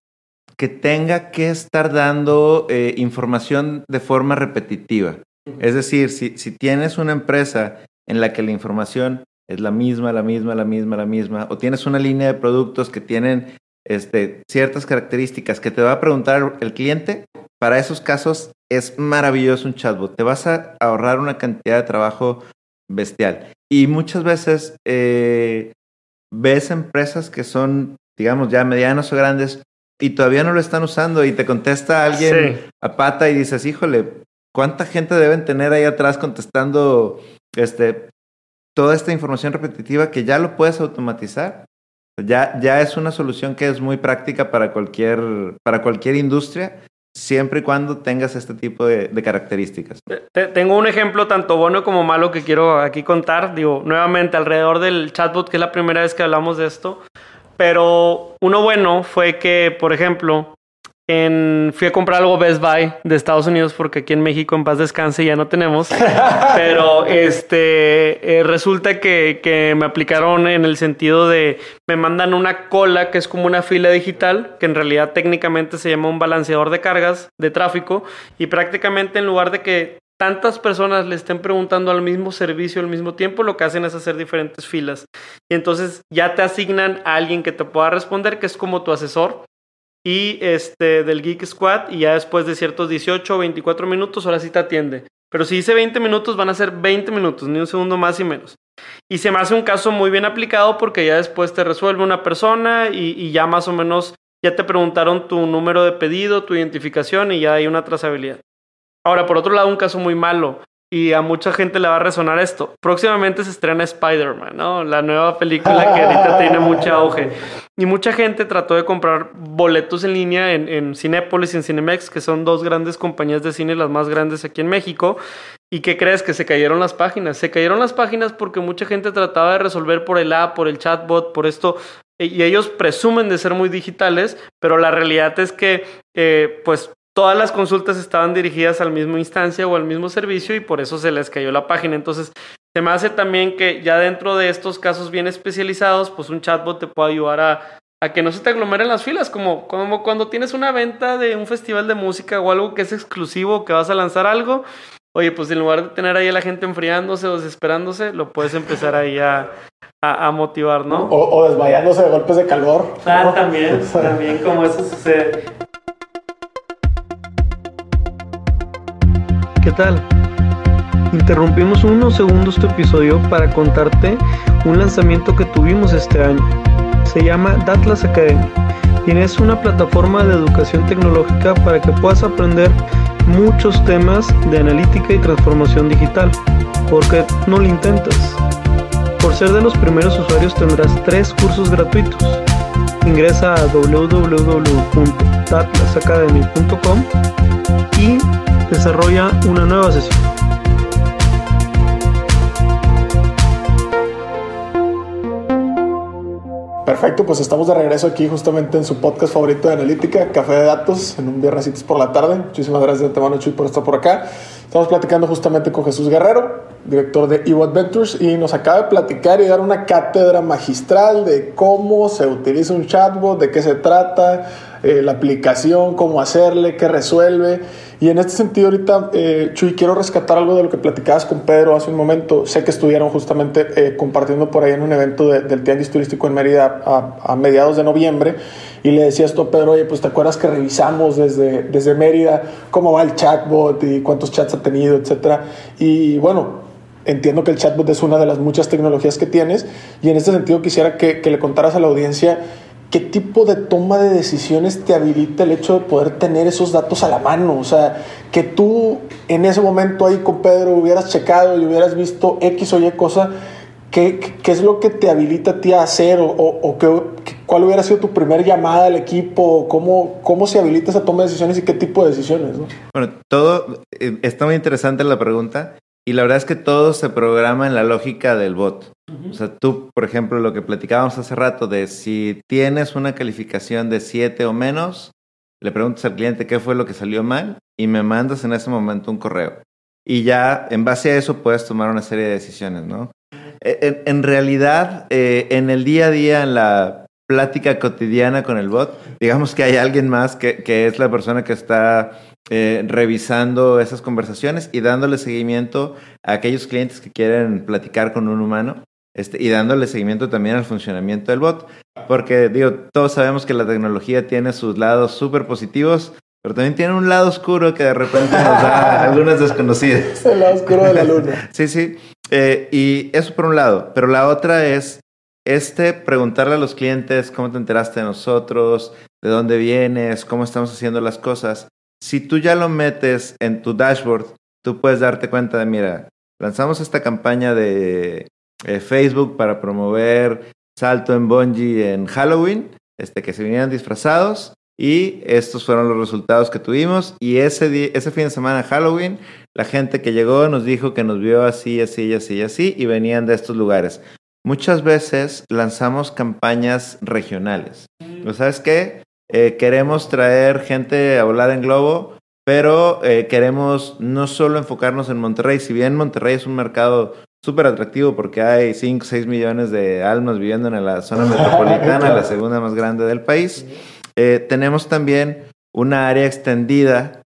que tenga que estar dando eh, información de forma repetitiva. Es decir, si, tienes una empresa en la que la información es la misma, la misma, la misma, la misma, o tienes una línea de productos que tienen este, ciertas características que te va a preguntar el cliente, para esos casos es maravilloso un chatbot. Te vas a ahorrar una cantidad de trabajo bestial. Y muchas veces eh, ves empresas que son, digamos, ya medianos o grandes, y todavía no lo están usando y te contesta alguien sí. a pata y dices, híjole, ¿cuánta gente deben tener ahí atrás contestando este, toda esta información repetitiva que ya lo puedes automatizar? Ya, ya es una solución que es muy práctica para cualquier, para cualquier industria, siempre y cuando tengas este tipo de, de características. Tengo un ejemplo tanto bueno como malo que quiero aquí contar. Digo, nuevamente, alrededor del chatbot, que es la primera vez que hablamos de esto. Pero uno bueno fue que, por ejemplo, en, fui a comprar algo Best Buy de Estados Unidos porque aquí en México en paz descanse ya no tenemos. Pero este eh, resulta que, que, me aplicaron en el sentido de me mandan una cola que es como una fila digital, que en realidad técnicamente se llama un balanceador de cargas de tráfico y prácticamente en lugar de que tantas personas le estén preguntando al mismo servicio al mismo tiempo, lo que hacen es hacer diferentes filas. Y entonces ya te asignan a alguien que te pueda responder, que es como tu asesor, y este del Geek Squad, y ya después de ciertos 18 o 24 minutos, ahora sí te atiende. Pero si dice 20 minutos, van a ser 20 minutos, ni un segundo más y menos. Y se me hace un caso muy bien aplicado porque ya después te resuelve una persona y, y ya más o menos ya te preguntaron tu número de pedido, tu identificación y ya hay una trazabilidad. Ahora, por otro lado, un caso muy malo. y a mucha gente le va a resonar esto. Próximamente se estrena Spider-Man, ¿no? La nueva película que ahorita tiene mucho auge. Y mucha gente trató de comprar boletos en línea en, en Cinépolis y en Cinemex, que son dos grandes compañías de cine, las más grandes aquí en México. ¿Y qué crees? Que se cayeron las páginas. Se cayeron las páginas porque mucha gente trataba de resolver por el app, por el chatbot, por esto. Y ellos presumen de ser muy digitales, pero la realidad es que, eh, pues, todas las consultas estaban dirigidas al mismo instancia o al mismo servicio y por eso se les cayó la página. Entonces, se me hace también que ya dentro de estos casos bien especializados, pues un chatbot te puede ayudar a, a que no se te aglomeren las filas, como, como cuando tienes una venta de un festival de música o algo que es exclusivo, que vas a lanzar algo. Oye, pues en lugar de tener ahí a la gente enfriándose o desesperándose, lo puedes empezar ahí a, a, motivar, ¿no? O, o, desmayándose de golpes de calor. Ah, también, también como eso sucede. ¿Qué tal? Interrumpimos unos segundos tu episodio para contarte un lanzamiento que tuvimos este año. Se llama Datlas Academy y es una plataforma de educación tecnológica para que puedas aprender muchos temas de analítica y transformación digital. ¿Por qué no lo intentas? Por ser de los primeros usuarios tendrás tres cursos gratuitos. Ingresa a www.datlasacademy.com y desarrolla una nueva sesión. Perfecto, pues estamos de regreso aquí justamente en su podcast favorito de analítica, Café de Datos, en un viernes por la tarde. Muchísimas gracias de antemano, Chuy, por estar por acá. Estamos platicando justamente con Jesús Guerrero, director de Evo Adventures, y nos acaba de platicar y dar una cátedra magistral de cómo se utiliza un chatbot, de qué se trata, eh, la aplicación, cómo hacerle, qué resuelve. Y en este sentido, ahorita, eh, Chuy, quiero rescatar algo de lo que platicabas con Pedro hace un momento. Sé que estuvieron justamente eh, compartiendo por ahí en un evento del Tianguis Turístico en Mérida a, mediados de noviembre. Y le decía esto a Pedro, oye, pues te acuerdas que revisamos desde, desde Mérida cómo va el chatbot y cuántos chats ha tenido, etcétera. Y bueno, entiendo que el chatbot es una de las muchas tecnologías que tienes. Y en este sentido, quisiera que, que le contaras a la audiencia ¿qué tipo de toma de decisiones te habilita el hecho de poder tener esos datos a la mano? O sea, que tú en ese momento ahí con Pedro hubieras checado y hubieras visto X o Y cosa, ¿qué, qué es lo que te habilita a ti a hacer? ¿O, o, qué, cuál hubiera sido tu primer llamada al equipo? ¿Cómo, ¿Cómo se habilita esa toma de decisiones y qué tipo de decisiones? ¿no? Bueno, todo, eh, está muy interesante la pregunta. Y la verdad es que todo se programa en la lógica del bot. O sea, tú, por ejemplo, lo que platicábamos hace rato de si tienes una calificación de 7 o menos, le preguntas al cliente qué fue lo que salió mal y me mandas en ese momento un correo. Y ya en base a eso puedes tomar una serie de decisiones, ¿no? E, en, en realidad, eh, en el día a día, en la plática cotidiana con el bot, digamos que hay alguien más que, que es la persona que está eh, revisando esas conversaciones y dándole seguimiento a aquellos clientes que quieren platicar con un humano este, y dándole seguimiento también al funcionamiento del bot. Porque, digo, todos sabemos que la tecnología tiene sus lados súper positivos, pero también tiene un lado oscuro que de repente nos da algunas desconocidas. El lado oscuro de la luna. sí, sí. Eh, y eso por un lado. Pero la otra es este preguntarle a los clientes cómo te enteraste de nosotros, de dónde vienes, cómo estamos haciendo las cosas si tú ya lo metes en tu dashboard, tú puedes darte cuenta de, mira, lanzamos esta campaña de eh, Facebook para promover salto en bungee en Halloween, este, que se vinieran disfrazados. Y estos fueron los resultados que tuvimos. Y ese, ese fin de semana, Halloween, la gente que llegó nos dijo que nos vio así, así, así, así, y venían de estos lugares. Muchas veces lanzamos campañas regionales. ¿Lo sabes qué? Eh, queremos traer gente a volar en globo, pero eh, queremos no solo enfocarnos en Monterrey, si bien Monterrey es un mercado súper atractivo porque hay 5 o 6 millones de almas viviendo en la zona metropolitana, la segunda más grande del país, eh, tenemos también una área extendida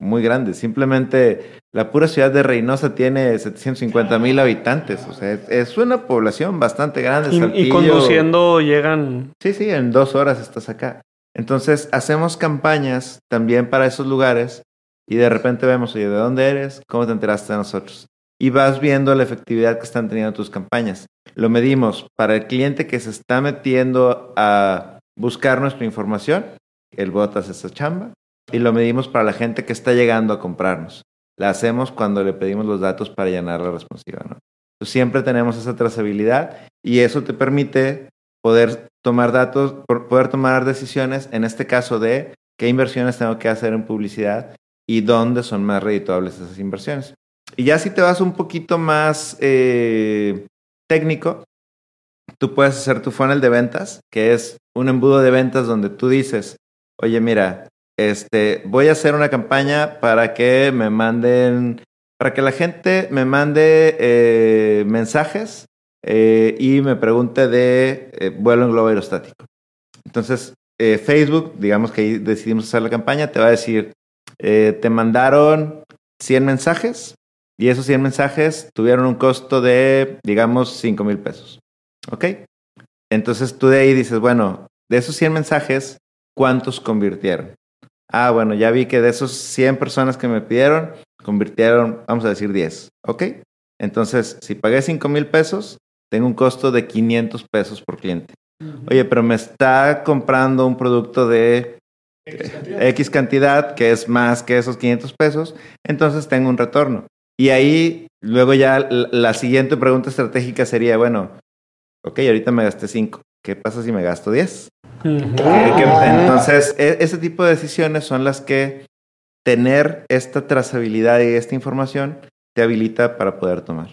muy grande. Simplemente la pura ciudad de Reynosa tiene 750 mil habitantes. O sea, es, una población bastante grande. Y, y, conduciendo llegan. Sí, sí, en dos horas estás acá. Entonces hacemos campañas también para esos lugares y de repente vemos, oye, ¿de dónde eres? ¿Cómo te enteraste de nosotros? Y vas viendo la efectividad que están teniendo tus campañas. Lo medimos para el cliente que se está metiendo a buscar nuestra información, el bot hace esa chamba, y lo medimos para la gente que está llegando a comprarnos. la hacemos cuando le pedimos los datos para llenar la responsiva, ¿no? Siempre tenemos esa trazabilidad y eso te permite poder tomar datos, poder tomar decisiones, en este caso de qué inversiones tengo que hacer en publicidad y dónde son más redituables esas inversiones. Y ya si te vas un poquito más eh, técnico, tú puedes hacer tu funnel de ventas, que es un embudo de ventas donde tú dices, oye, mira, este, voy a hacer una campaña para que me manden, para que la gente me mande eh, mensajes eh, y me pregunte de eh, vuelo en globo aerostático. Entonces, Facebook, digamos que ahí decidimos hacer la campaña, te va a decir, te mandaron 100 mensajes y esos 100 mensajes tuvieron un costo de, digamos, 5 mil pesos. ¿Ok? Entonces tú de ahí dices, bueno, de esos 100 mensajes, ¿cuántos convirtieron? Ah, bueno, ya vi que de esos 100 personas que me pidieron, convirtieron, vamos a decir 10. ¿Ok? Entonces, si pagué 5 mil pesos, tengo un costo de 500 pesos por cliente. Oye, pero me está comprando un producto de X cantidad. X cantidad, que es más que esos 500 pesos, entonces tengo un retorno. Y ahí, luego ya la siguiente pregunta estratégica sería, bueno, ok, ahorita me gasté 5, ¿qué pasa si me gasto 10? Entonces, e, ese tipo de decisiones son las que tener esta trazabilidad y esta información te habilita para poder tomar.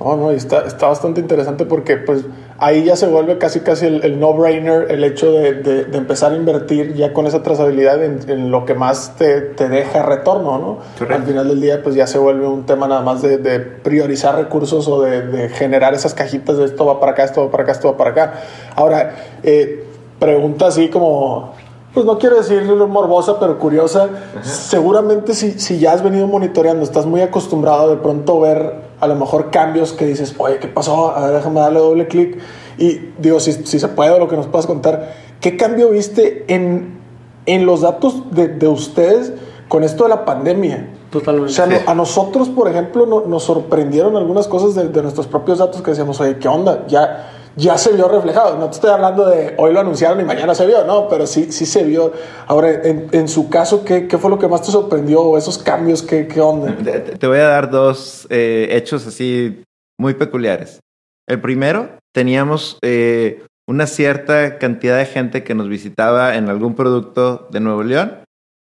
No, no, está, está bastante interesante porque pues ahí ya se vuelve casi casi el, no-brainer el hecho de, de, empezar a invertir ya con esa trazabilidad en, lo que más te, te, deja retorno, ¿no? Al final del día pues ya se vuelve un tema nada más de, de priorizar recursos o de, generar esas cajitas de esto va para acá, esto va para acá, esto va para acá. Ahora, eh, pregunta así como pues no quiero decir morbosa, pero curiosa. Seguramente si, si ya has venido monitoreando, estás muy acostumbrado de pronto ver a lo mejor cambios que dices, oye, ¿qué pasó? A ver, déjame darle doble clic. Y digo, si, si se puede, lo que nos puedas contar, ¿qué cambio viste en, en los datos de, de ustedes con esto de la pandemia? Totalmente. O sea, a nosotros, por ejemplo, nos sorprendieron algunas cosas de, de, nuestros propios datos que decíamos, oye, ¿qué onda? Ya ya se vio reflejado. No te estoy hablando de hoy lo anunciaron y mañana se vio, no, pero sí, sí se vio. Ahora, en, su caso, ¿qué, ¿qué, fue lo que más te sorprendió o esos cambios? ¿Qué, qué onda? Te, voy a dar dos eh, hechos así muy peculiares. El primero, teníamos eh, una cierta cantidad de gente que nos visitaba en algún producto de Nuevo León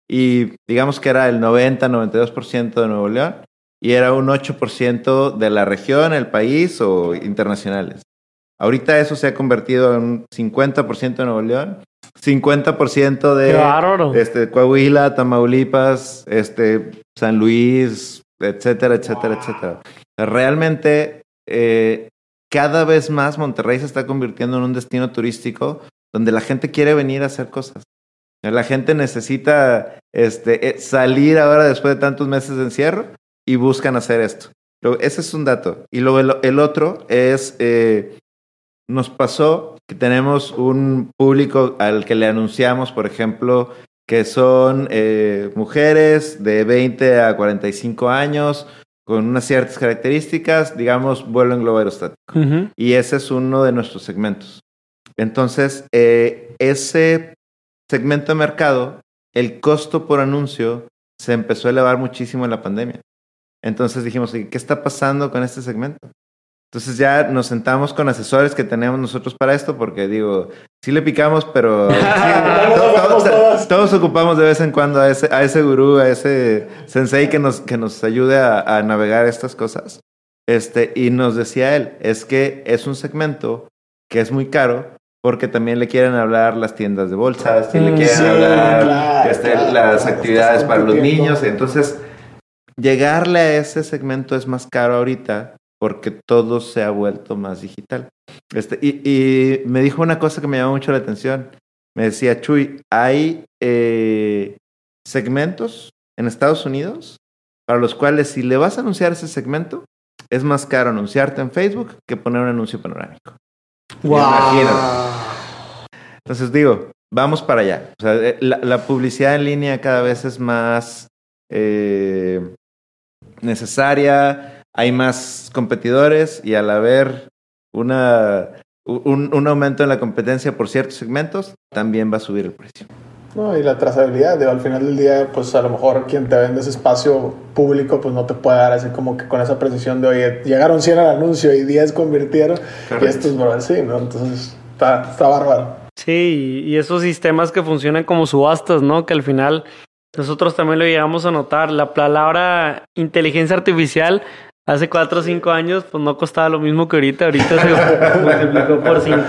y digamos que era el 90-92% de Nuevo León y era un 8% de la región, el país o internacionales. Ahorita eso se ha convertido en un 50% de Nuevo León, 50% de este, Coahuila, Tamaulipas, este, San Luis, etcétera, etcétera, etcétera. Realmente, eh, cada vez más Monterrey se está convirtiendo en un destino turístico donde la gente quiere venir a hacer cosas. La gente necesita este, eh, salir ahora después de tantos meses de encierro y buscan hacer esto. ese es un dato. Y luego el, otro es eh, nos pasó que tenemos un público al que le anunciamos, por ejemplo, que son eh, mujeres de 20 a 45 años con unas ciertas características, digamos, vuelo en globo aerostático. Y ese es uno de nuestros segmentos. Entonces, eh, ese segmento de mercado, el costo por anuncio se empezó a elevar muchísimo en la pandemia. Entonces dijimos, ¿qué está pasando con este segmento? Entonces ya nos sentamos con asesores que tenemos nosotros para esto, porque digo, sí le picamos, pero todos, ocupamos de vez en cuando a ese, a ese gurú, a ese sensei que nos, que nos ayude a, navegar estas cosas. Este, y nos decía él, es que es un segmento que es muy caro porque también le quieren hablar las tiendas de bolsas, le mm, quieren hablar este, las actividades para los niños. Entonces, llegarle a ese segmento es más caro ahorita porque todo se ha vuelto más digital. Este, y, me dijo una cosa que me llamó mucho la atención. Me decía, Chuy, hay eh, segmentos en Estados Unidos para los cuales si le vas a anunciar ese segmento, es más caro anunciarte en Facebook que poner un anuncio panorámico. Wow. Entonces digo, vamos para allá. O sea, eh, la, publicidad en línea cada vez es más eh, necesaria, hay más competidores y al haber una, un, aumento en la competencia por ciertos segmentos, también va a subir el precio. No, y la trazabilidad, digo, al final del día, pues a lo mejor quien te vende ese espacio público, pues no te puede dar así como que con esa precisión de, oye, llegaron 100 al anuncio y 10 convirtieron, y esto es bro, sí, ¿no? Entonces, está, está bárbaro. Sí, y esos sistemas que funcionan como subastas, ¿no? Que al final nosotros también lo llegamos a notar. La palabra inteligencia artificial hace cuatro o cinco años, pues no costaba lo mismo que ahorita. Ahorita se multiplicó por cinco.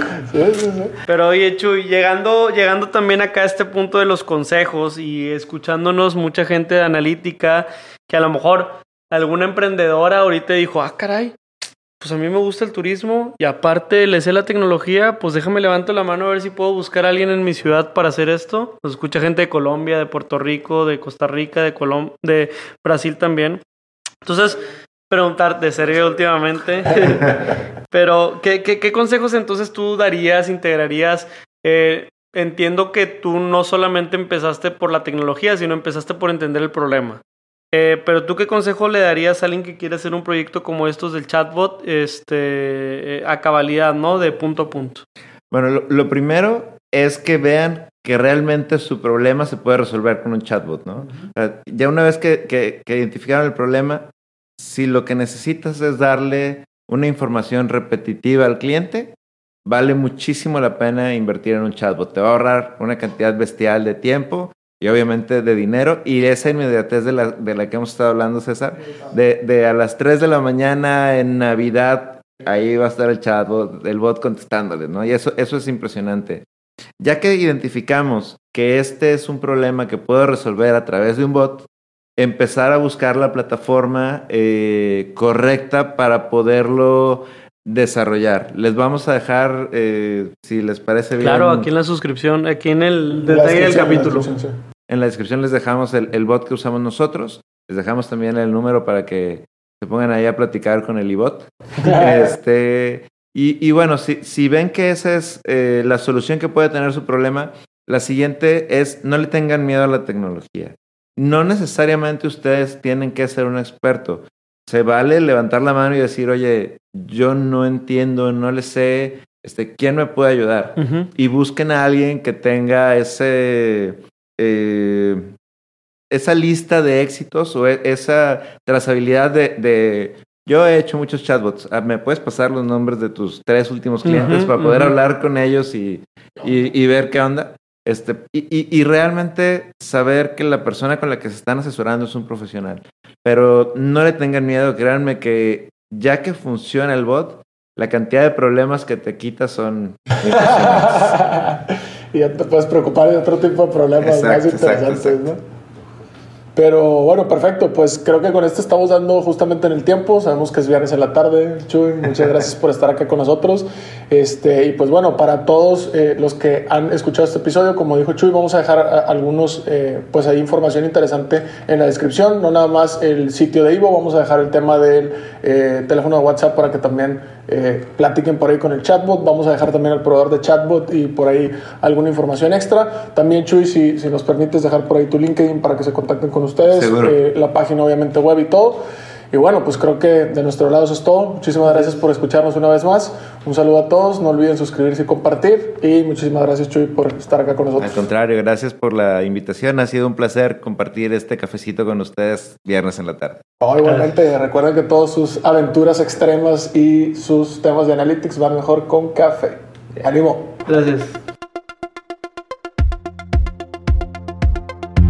Pero oye, Chuy, llegando, llegando también acá a este punto de los consejos y escuchándonos mucha gente de analítica, que a lo mejor alguna emprendedora ahorita dijo, ah, caray, pues a mí me gusta el turismo y aparte le sé la tecnología, pues déjame levanto la mano a ver si puedo buscar a alguien en mi ciudad para hacer esto. Nos escucha gente de Colombia, de Puerto Rico, de Costa Rica, de Colom de Brasil también. Entonces, preguntar de serio últimamente. Pero, ¿qué, ¿qué, consejos entonces tú darías, integrarías? Eh, entiendo que tú no solamente empezaste por la tecnología, sino empezaste por entender el problema. Eh, pero tú qué consejo le darías a alguien que quiere hacer un proyecto como estos del chatbot este, eh, a cabalidad, ¿no? De punto a punto. Bueno, lo, primero es que vean que realmente su problema se puede resolver con un chatbot, ¿no? ya una vez que, que, identificaron el problema, si lo que necesitas es darle una información repetitiva al cliente, vale muchísimo la pena invertir en un chatbot. Te va a ahorrar una cantidad bestial de tiempo y obviamente de dinero y esa inmediatez de la, de que hemos estado hablando, César, de, de, a las 3 de la mañana en Navidad, ahí va a estar el chatbot, el bot contestándole, ¿no? Y eso, eso es impresionante. Ya que identificamos que este es un problema que puedo resolver a través de un bot, empezar a buscar la plataforma eh, correcta para poderlo desarrollar. Les vamos a dejar, eh, si les parece bien. Claro, aquí en la suscripción, aquí en el detalle del capítulo. En la descripción les dejamos el, bot que usamos nosotros. Les dejamos también el número para que se pongan ahí a platicar con el iBot. este, y, bueno, si, si, ven que esa es eh, la solución que puede tener su problema, la siguiente es no le tengan miedo a la tecnología. No necesariamente ustedes tienen que ser un experto se vale levantar la mano y decir, oye, yo no entiendo, no le sé, este, ¿quién me puede ayudar? Y busquen a alguien que tenga ese, eh, esa lista de éxitos o e, esa trazabilidad de, yo he hecho muchos chatbots. Ah, ¿Me puedes pasar los nombres de tus tres últimos clientes para poder hablar con ellos y, y, ver qué onda? Este, y, y, realmente saber que la persona con la que se están asesorando es un profesional. Pero no le tengan miedo, créanme que ya que funciona el bot, la cantidad de problemas que te quita son y ya te puedes preocupar de otro tipo de problemas más interesantes, ¿no? Pero bueno, perfecto. Pues creo que con esto estamos dando justamente en el tiempo. Sabemos que es viernes en la tarde. Chuy, muchas gracias por estar acá con nosotros. Este, y pues bueno, para todos eh, los que han escuchado este episodio, como dijo Chuy, vamos a dejar eh, algunos, eh, pues hay información interesante en la descripción. No nada más el sitio de Ivo, vamos a dejar el tema del teléfono de WhatsApp para que también eh, platiquen por ahí con el chatbot. Vamos a dejar también el proveedor de chatbot y por ahí alguna información extra. También, Chuy, si, si nos permites dejar por ahí tu LinkedIn para que se contacten con ustedes, eh, la página obviamente web y todo. Y bueno, pues creo que de nuestro lado eso es todo. Muchísimas gracias por escucharnos una vez más. Un saludo a todos. No olviden suscribirse y compartir. Y muchísimas gracias, Chuy, por estar acá con nosotros. Al contrario, gracias por la invitación. Ha sido un placer compartir este cafecito con ustedes viernes en la tarde. Oh, igualmente, recuerden que todas sus aventuras extremas y sus temas de analytics van mejor con café. ¡Ánimo! Gracias.